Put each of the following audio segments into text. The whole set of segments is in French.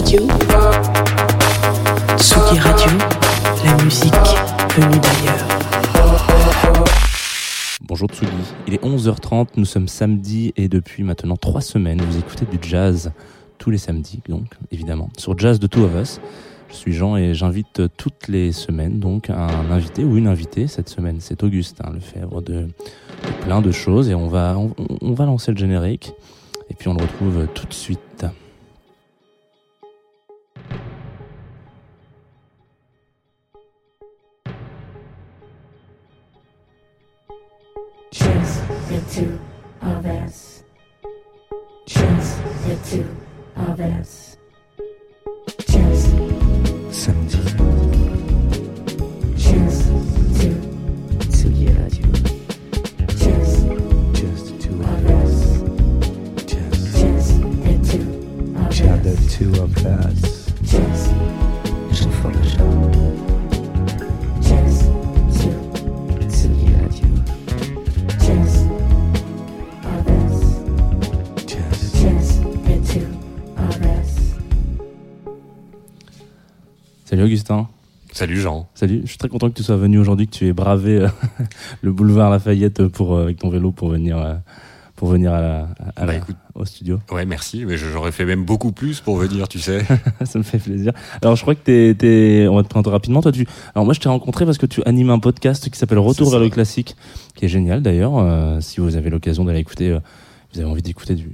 Radio. Radio, la musique venue d'ailleurs. Bonjour Tsugi, il est 11h30, nous sommes samedi et depuis maintenant trois semaines, vous écoutez du jazz tous les samedis, donc évidemment, sur Jazz de Two of Us. Je suis Jean et j'invite toutes les semaines donc un invité ou une invitée. Cette semaine, c'est Augustin Lefebvre de, de plein de choses et on va, on va lancer le générique et puis on le retrouve tout de suite. Of us. Just the two of us. Just, Samedi, just two, Tsugi Radio, just just two us, just, Just the two of just the two of us. Just, Salut Augustin. Salut Jean. Salut, je suis très content que tu sois venu aujourd'hui, que tu aies bravé euh, le boulevard Lafayette pour, euh, avec ton vélo pour venir, euh, pour venir à la- à Bah, la- écoute. au studio. Ouais, merci, mais j'aurais fait même beaucoup plus pour venir, tu sais. Ça me fait plaisir. Alors, je crois que t'es, t'es, on va te présenter rapidement. Toi, tu, alors moi, je t'ai rencontré parce que tu animes un podcast qui s'appelle Retour vers le classique, qui est génial d'ailleurs. Si vous avez l'occasion d'aller écouter, vous avez envie d'écouter du,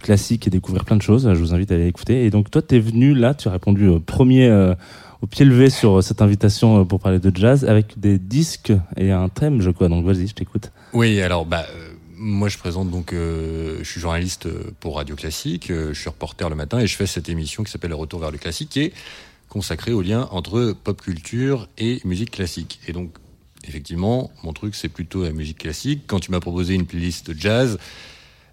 classique et découvrir plein de choses, je vous invite à aller écouter. Et donc, toi, t'es venu là, tu as répondu au premier, euh, au pied levé sur cette invitation euh, pour parler de jazz avec des disques et un thème, je crois. Donc, vas-y, je t'écoute. Oui, alors bah euh, moi je présente donc, euh, je suis journaliste euh, pour Radio Classique, euh, je suis reporter le matin et je fais cette émission qui s'appelle Le Retour vers le classique, qui est consacrée au lien entre pop culture et musique classique. Et donc effectivement, mon truc c'est plutôt la musique classique. Quand tu m'as proposé une playlist de jazz,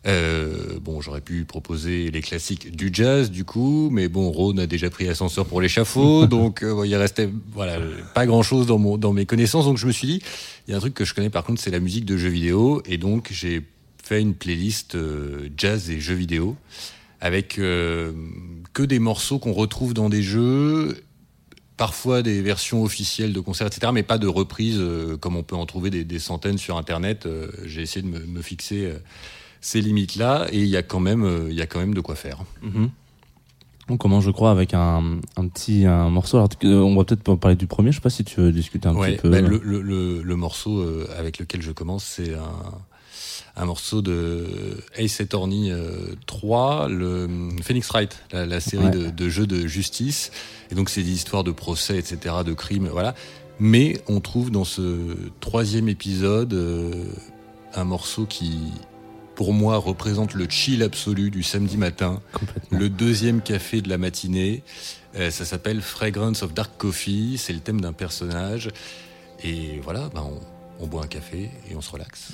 euh, bon, j'aurais pu proposer les classiques du jazz, du coup, mais bon, Rhône a déjà pris l'ascenseur pour l'échafaud, donc euh, il restait voilà pas grand chose dans mon dans mes connaissances, donc je me suis dit, il y a un truc que je connais par contre, c'est la musique de jeux vidéo, et donc j'ai fait une playlist euh, jazz et jeux vidéo avec que des morceaux qu'on retrouve dans des jeux. Parfois des versions officielles de concerts, etc., mais pas de reprises euh, comme on peut en trouver des, des centaines sur Internet. Euh, J'ai essayé de me, me fixer ces limites-là et il y a quand même, euh, il y a quand même de quoi faire. On commence, je crois, avec un, un petit un morceau. Alors, euh, on va peut-être parler du premier. Je sais pas si tu veux discuter un Ouais, petit peu. bah, le, le, le, le morceau euh, avec lequel je commence, c'est un, un morceau de Ace Attorney euh, 3, le Phoenix Wright, la, la série Ouais. de, de jeux de justice. Et donc, c'est des histoires de procès, etc., de crimes, voilà. Mais on trouve dans ce troisième épisode euh, un morceau qui, pour moi, représente le chill absolu du samedi matin. Le deuxième café de la matinée, euh, ça s'appelle Fragrance of Dark Coffee, c'est le thème d'un personnage. Et voilà, ben on, on boit un café et on se relaxe.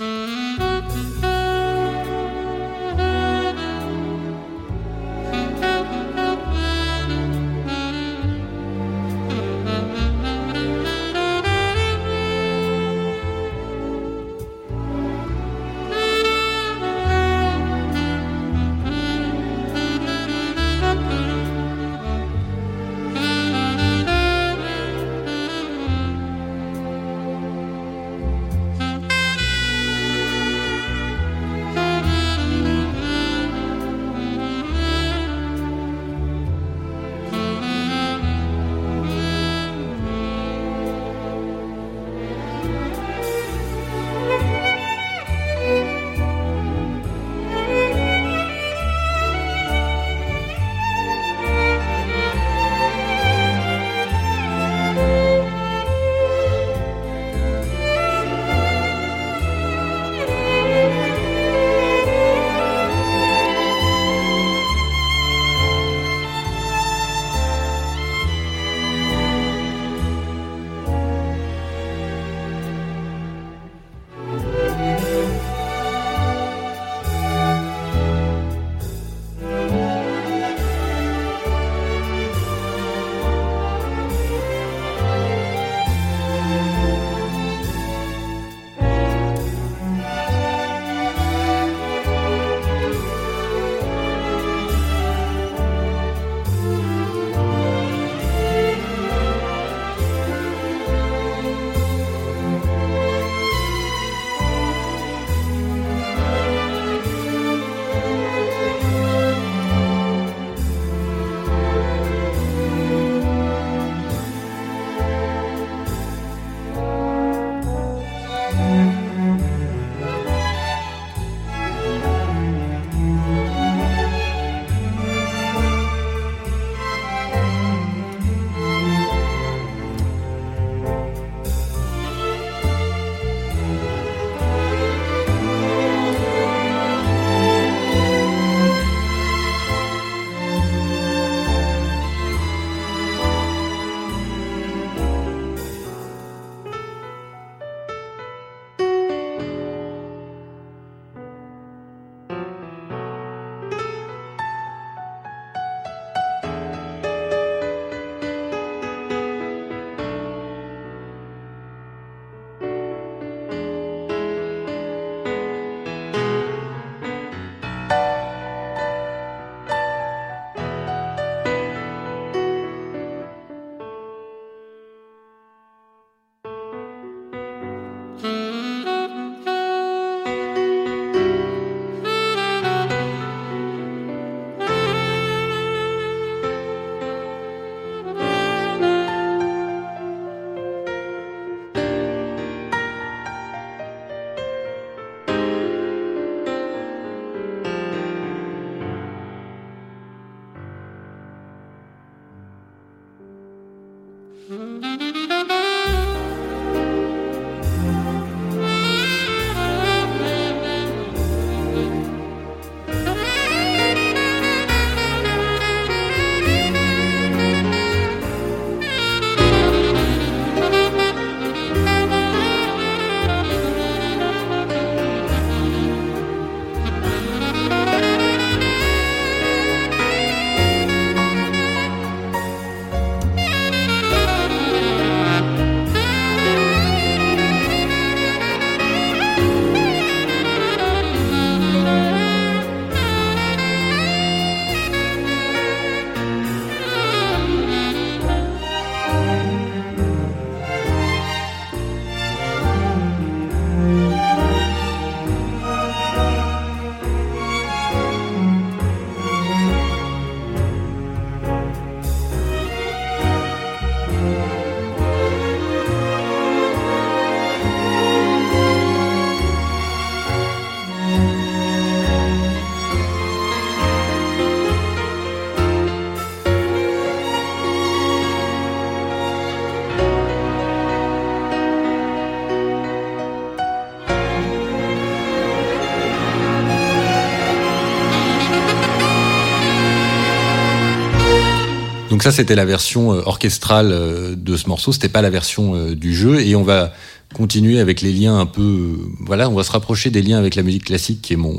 Ça, c'était la version euh, orchestrale euh, de ce morceau. C'était pas la version euh, du jeu. Et on va continuer avec les liens un peu. Voilà, on va se rapprocher des liens avec la musique classique, qui est mon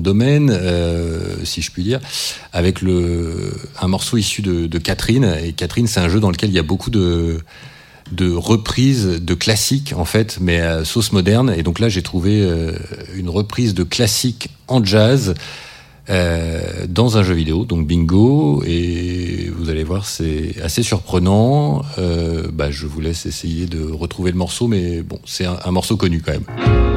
domaine, si je puis dire, avec le un morceau issu de, Catherine. Et Catherine, c'est un jeu dans lequel il y a beaucoup de de reprises de classiques en fait, mais à sauce moderne. Et donc là, j'ai trouvé une reprise de classique en jazz euh, dans un jeu vidéo, donc bingo. Et vous allez voir, c'est assez surprenant. Euh, bah, je vous laisse essayer de retrouver le morceau, mais bon, c'est un, un morceau connu quand même.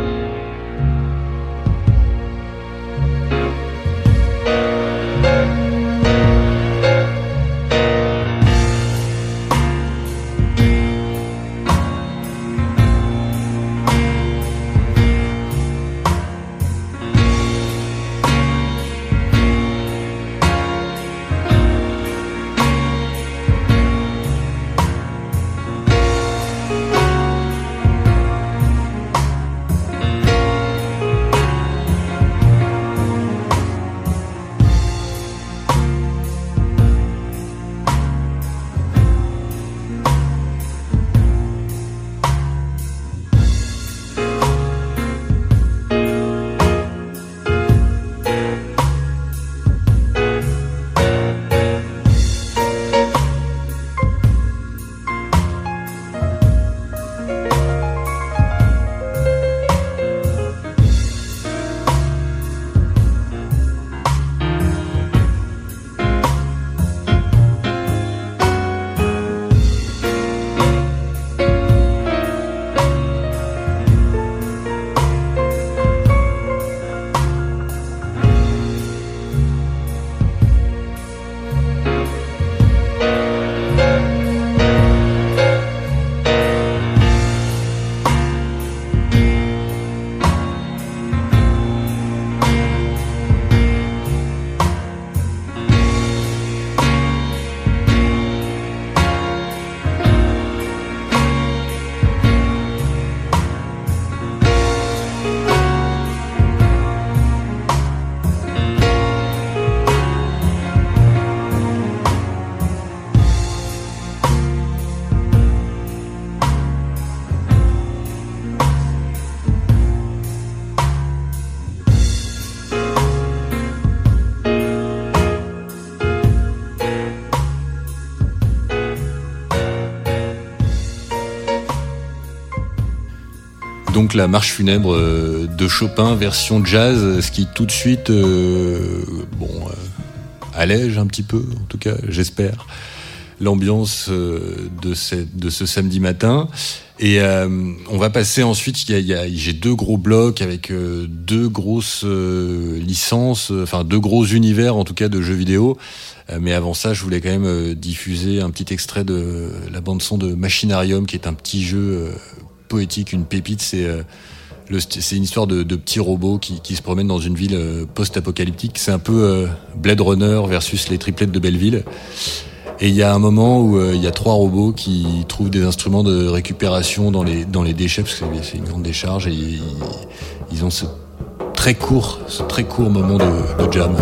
La marche funèbre euh, de Chopin version jazz, ce qui tout de suite, euh, bon, euh, allège un petit peu, en tout cas, j'espère, l'ambiance euh, de, ce samedi matin. Et euh, on va passer ensuite. J'ai deux gros blocs avec euh, deux grosses euh, licences, euh, enfin deux gros univers en tout cas de jeux vidéo. Euh, mais avant ça, je voulais quand même euh, diffuser un petit extrait de la bande son de Machinarium, qui est un petit jeu euh, poétique, une pépite. C'est euh, une histoire de, petits robots qui, se promènent dans une ville euh, post-apocalyptique. C'est un peu euh, Blade Runner versus les triplettes de Belleville. Et il y a un moment où il y a trois robots qui trouvent des instruments de récupération dans les, déchets, parce que c'est- une grande décharge, et ils, ont ce très court, moment de jam.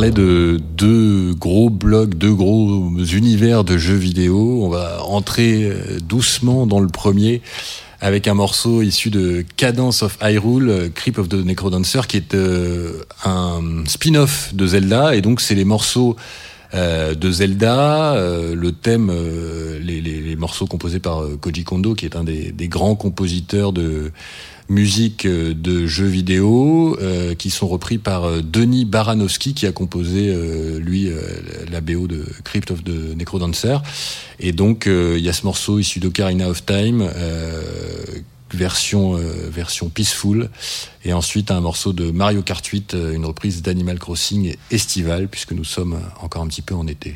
Je parlais de deux gros blocs, deux gros univers de jeux vidéo. On va entrer euh, doucement dans le premier avec un morceau issu de Cadence of Hyrule, euh, Creep of the Necrodancer, qui est euh, un spin-off de Zelda. Et donc, c'est les morceaux euh, de Zelda, euh, le thème, euh, les, les- les morceaux composés par euh, Koji Kondo, qui est un des, des grands compositeurs de musique euh, de jeux vidéo, euh, qui sont repris par Denis Baranowski, qui a composé euh, lui la BO de Crypt of the Necrodancer. Et donc il y a ce morceau issu d'Ocarina of Time. Euh, version peaceful et ensuite un morceau de Mario Kart 8 euh, une reprise d'Animal Crossing estival puisque nous sommes encore un petit peu en été.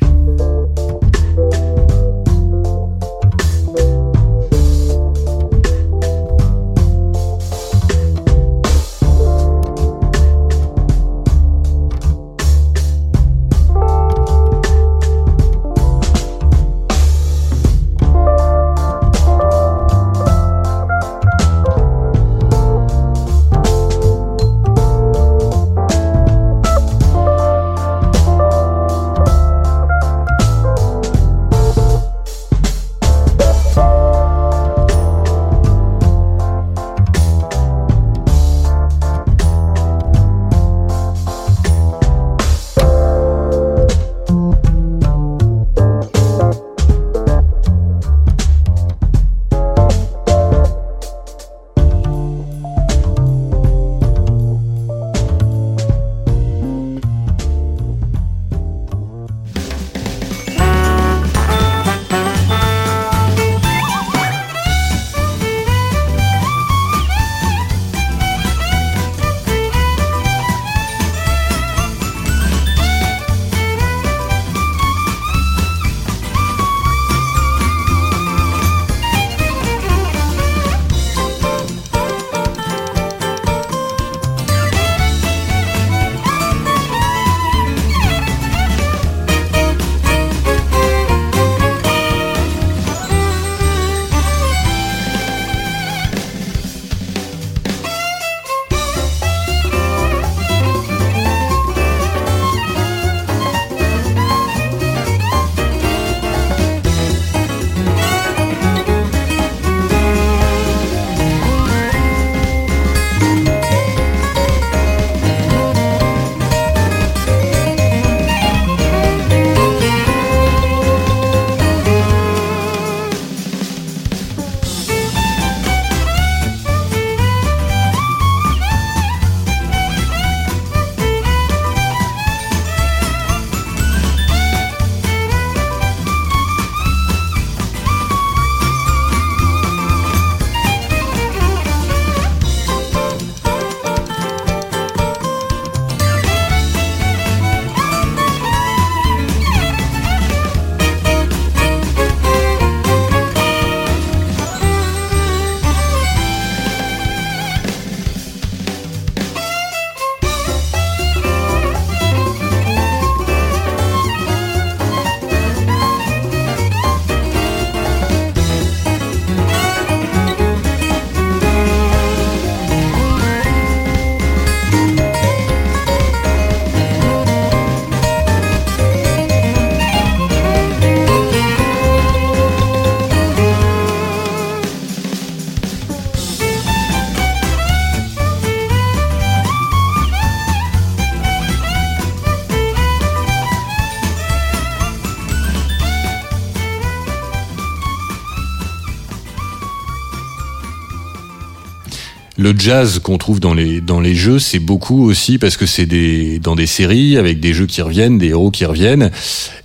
Le jazz qu'on trouve dans les dans les jeux, c'est beaucoup aussi parce que c'est des dans des séries avec des jeux qui reviennent, des héros qui reviennent,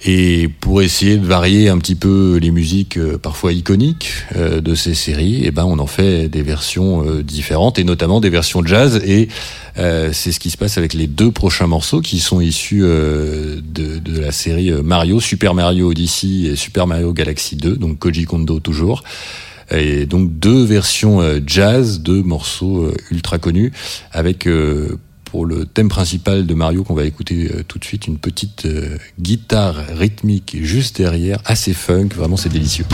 et pour essayer de varier un petit peu les musiques euh, parfois iconiques euh, de ces séries, et ben on en fait des versions euh, différentes et notamment des versions jazz et c'est ce qui se passe avec les deux prochains morceaux qui sont issus de, de la série Mario, Super Mario Odyssey et Super Mario Galaxy 2, donc Koji Kondo toujours. Et donc deux versions euh, jazz de morceaux euh, ultra connus avec euh, pour le thème principal de Mario qu'on va écouter tout de suite une petite guitare rythmique juste derrière, assez funk, vraiment c'est délicieux.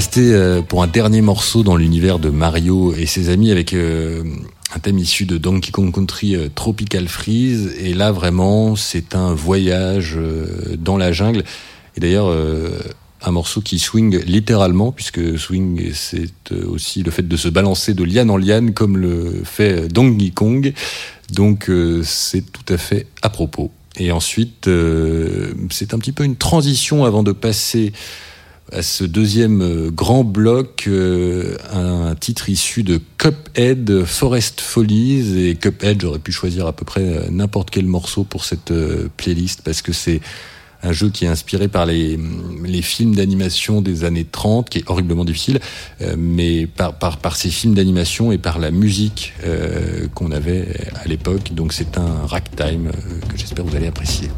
Rester euh, pour un dernier morceau dans l'univers de Mario et ses amis avec euh, un thème issu de Donkey Kong Country euh, Tropical Freeze. Et là, vraiment, c'est un voyage dans la jungle. Et d'ailleurs, un morceau qui swing littéralement, puisque swing, c'est aussi le fait de se balancer de liane en liane, comme le fait Donkey Kong. Donc, c'est tout à fait à propos. Et ensuite, c'est un petit peu une transition avant de passer à ce deuxième euh, grand bloc, euh, un titre issu de Cuphead, Forest Follies. Et Cuphead, j'aurais pu choisir à peu près euh, n'importe quel morceau pour cette playlist parce que c'est un jeu qui est inspiré par les, les films d'animation des années 30, qui est horriblement difficile, mais par, par, ces films d'animation et par la musique qu'on avait à l'époque. Donc c'est un ragtime que j'espère vous allez apprécier.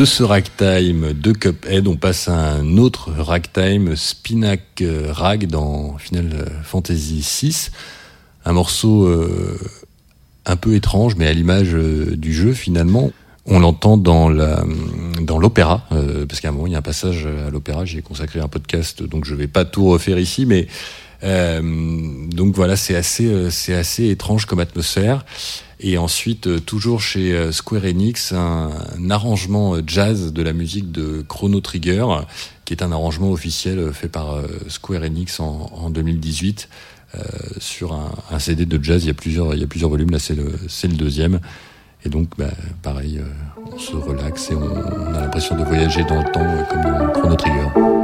De ce ragtime de Cuphead, on passe à un autre ragtime, Spinac euh, Rag dans Final Fantasy VI. Un morceau euh, un peu étrange, mais à l'image euh, du jeu finalement. On l'entend dans l'opéra, parce qu'à un moment il y a un passage à l'opéra. J'ai consacré un podcast, donc je vais pas tout refaire ici, mais donc voilà, c'est assez euh, c'est assez étrange comme atmosphère. Et ensuite, euh, toujours chez euh, Square Enix, un, un arrangement euh, jazz de la musique de Chrono Trigger, qui est un arrangement officiel euh, fait par euh, Square Enix en, en 2018 euh, sur un, un CD de jazz. Il y a plusieurs, il y a plusieurs volumes. Là, c'est le, c'est le deuxième. Et donc, bah, pareil, euh, on se relaxe et on, on a l'impression de voyager dans le temps euh, comme dans Chrono Trigger.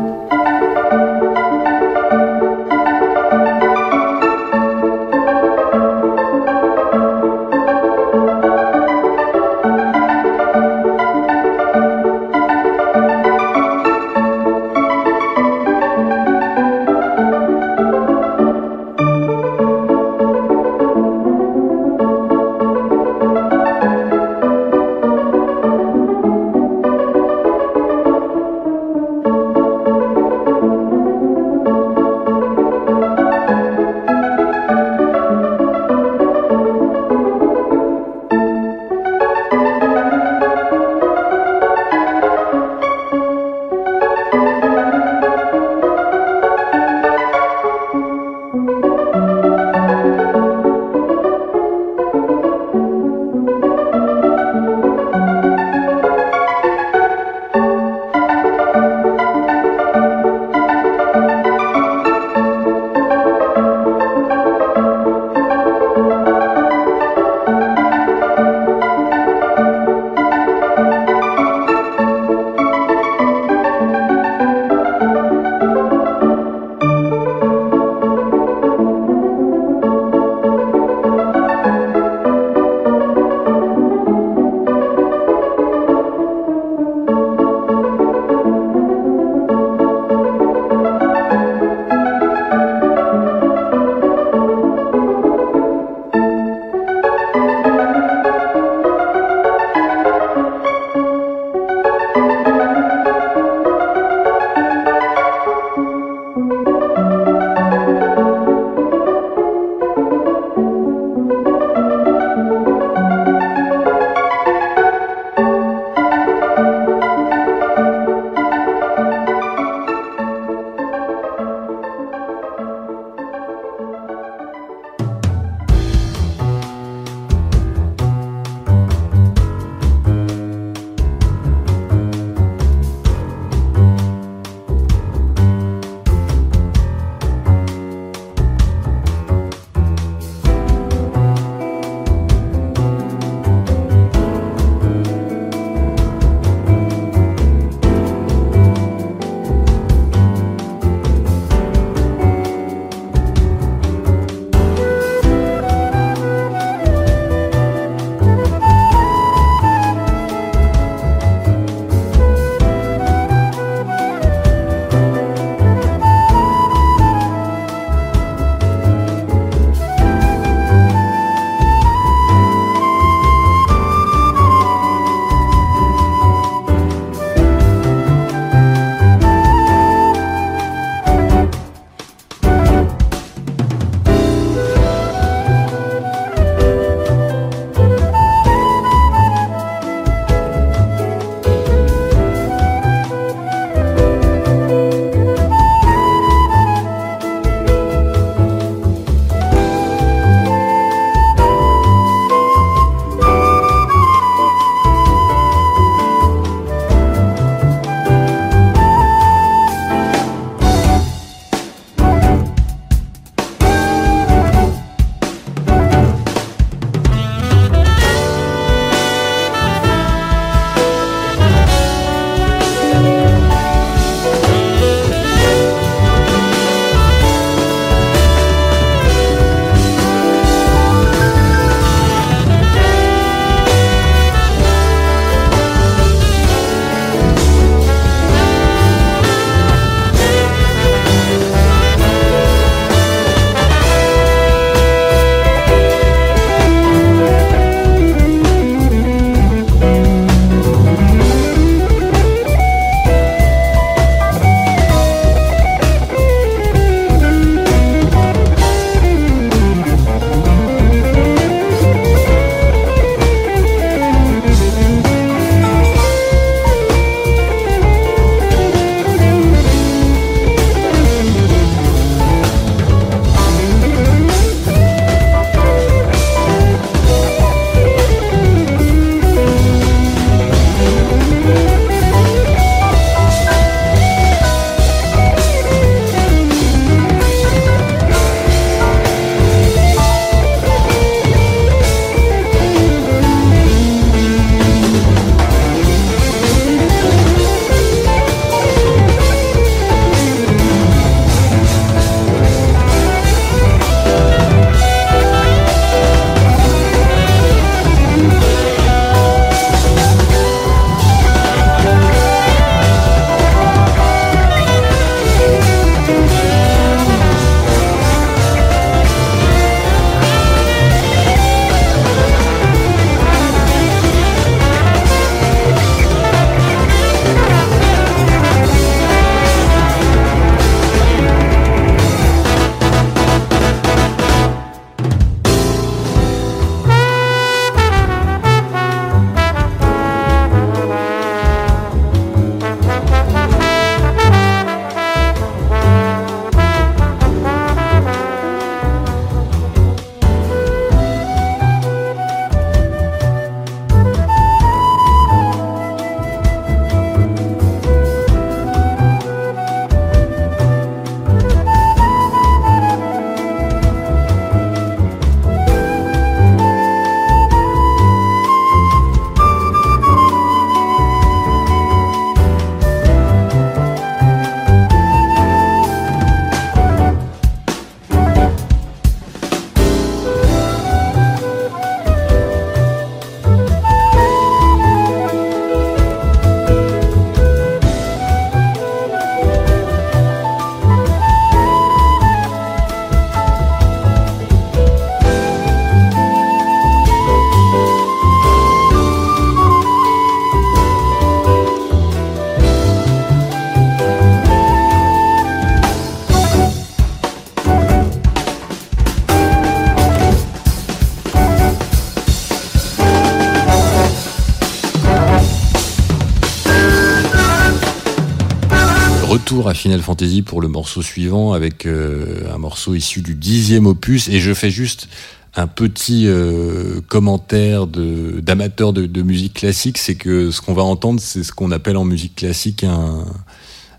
Retour à Final Fantasy pour le morceau suivant avec euh, un morceau issu du dixième opus et je fais juste un petit euh, commentaire de d'amateur de, de musique classique, c'est que ce qu'on va entendre, c'est ce qu'on appelle en musique classique un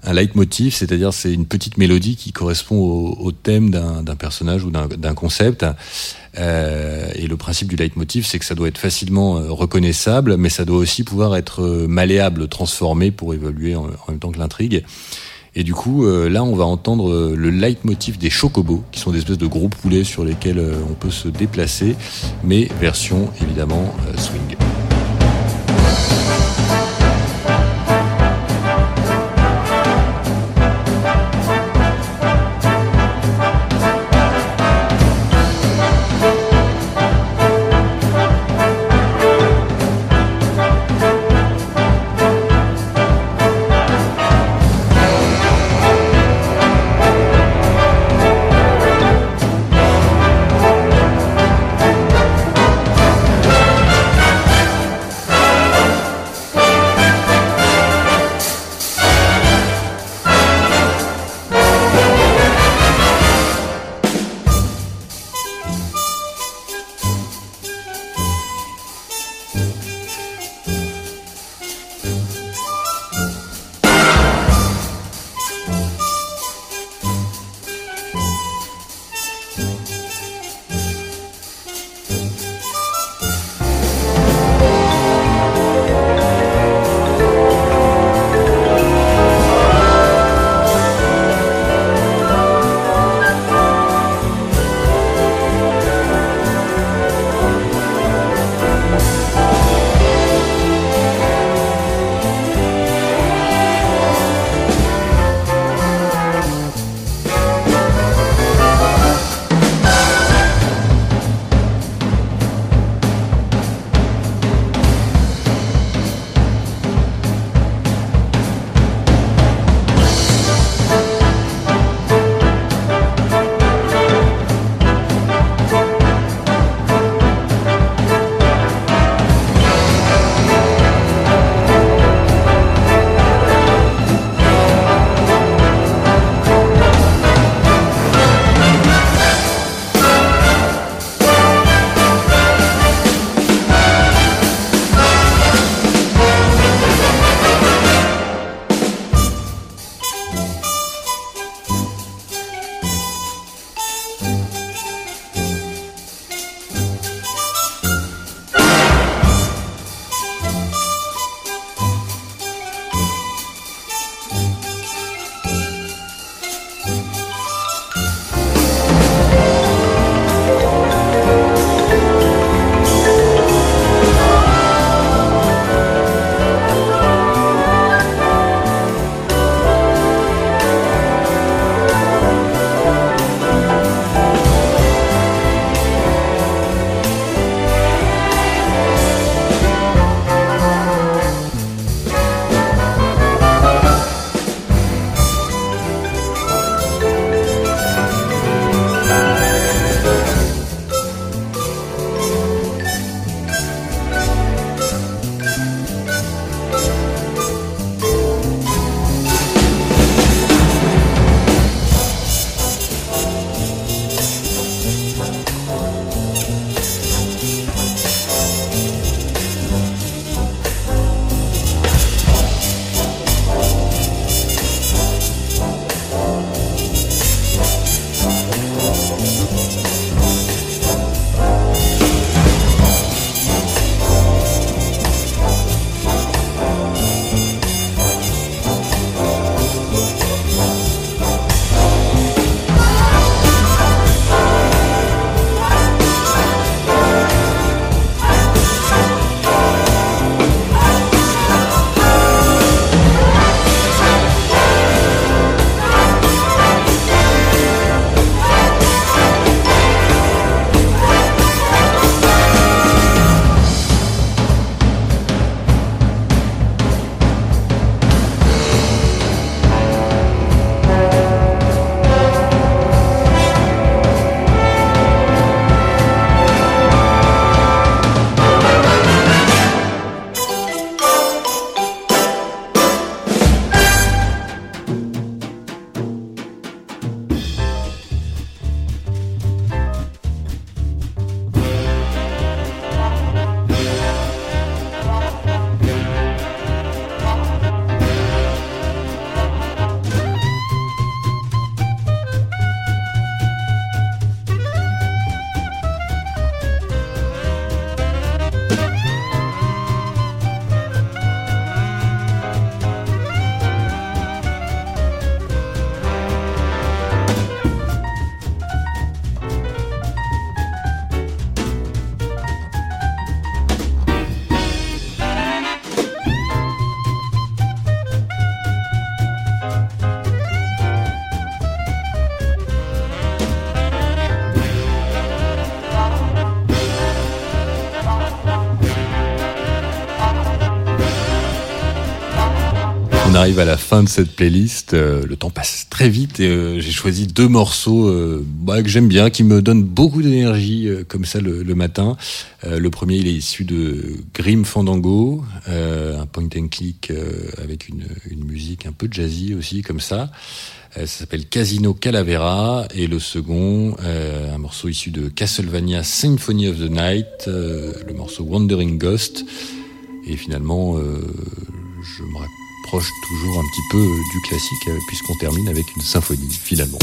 un leitmotiv, c'est-à-dire c'est une petite mélodie qui correspond au, thème d'un personnage ou d'un concept. Euh, et le principe du leitmotiv, c'est que ça doit être facilement reconnaissable, mais ça doit aussi pouvoir être malléable, transformé pour évoluer en même temps que l'intrigue. Et du coup, euh, là, on va entendre euh, le leitmotiv des chocobos, qui sont des espèces de gros poulets sur lesquels euh, on peut se déplacer, mais version évidemment swing. À la fin de cette playlist. Euh, le temps passe très vite et euh, j'ai choisi deux morceaux euh, bah, que j'aime bien, qui me donnent beaucoup d'énergie comme ça le, matin. Le premier, il est issu de Grim Fandango, un point and click avec une, une musique un peu jazzy aussi comme ça. Ça s'appelle Casino Calavera et le second, un morceau issu de Castlevania Symphony of the Night, le morceau Wandering Ghost. Et finalement, je me rapproche toujours un petit peu du classique euh, puisqu'on termine avec une symphonie finalement.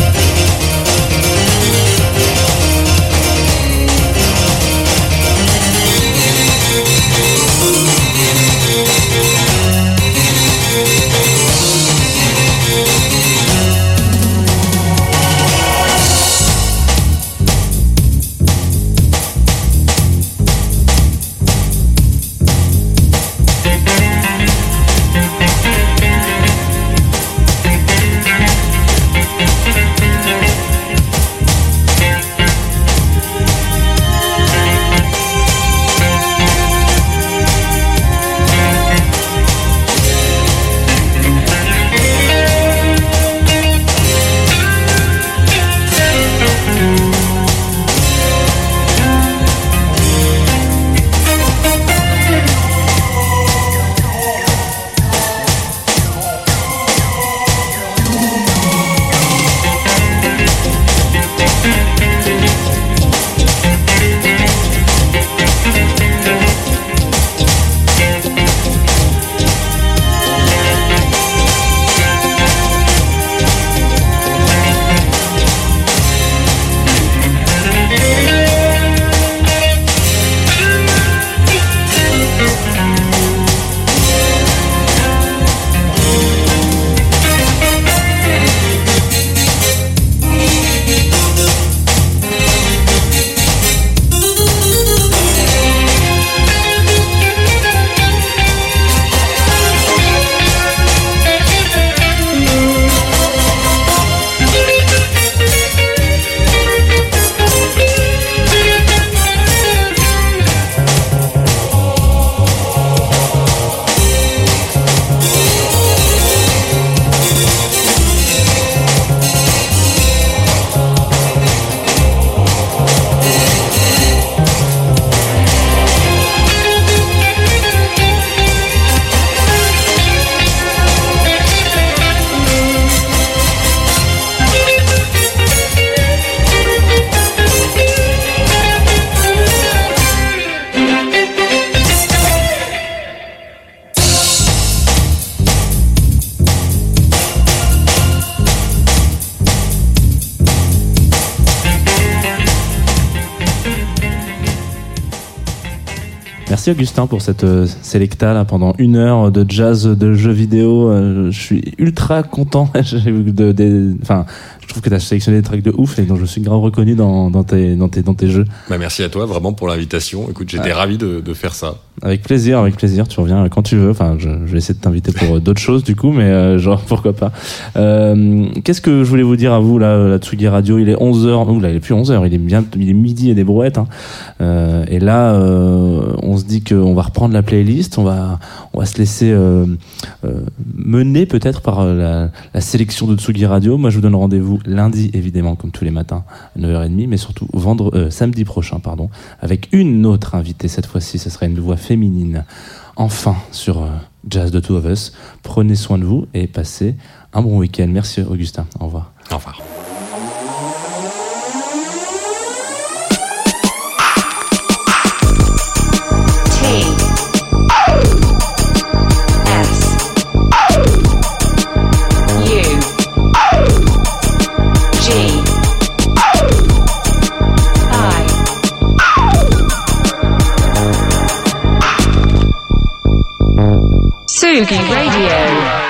Merci Augustin pour cette euh, sélecta là pendant une heure de jazz, de jeux vidéo. Euh, je suis ultra content. De, enfin, je trouve que tu as sélectionné des tracks de ouf et dont je suis grave reconnu dans, dans, tes, dans, tes, dans tes jeux. Bah, merci à toi vraiment pour l'invitation. Écoute, j'étais ravi de, de faire ça. Avec plaisir, avec plaisir. Tu reviens quand tu veux. Enfin, je, vais essayer de t'inviter pour euh, d'autres choses du coup, mais euh, genre pourquoi pas. Euh, Qu'est-ce que je voulais vous dire à vous là, la Tsugi Radio? Il est 11h. Ouh là, il est plus 11h. Il est bien, il est midi et des brouettes. Hein. Et là, on se dit qu'on va reprendre la playlist. On va, on va se laisser mener peut-être par la, sélection de Tsugi Radio. Moi, je vous donne rendez-vous lundi, évidemment, comme tous les matins, à 9h30, mais surtout vendre, euh, samedi prochain, pardon, avec une autre invitée. Cette fois-ci, ce sera une voix féminine. Enfin, sur euh, Jazz de Two of Us. Prenez soin de vous et passez un bon week-end. Merci, Augustin. Au revoir. Au revoir. Sugi Radio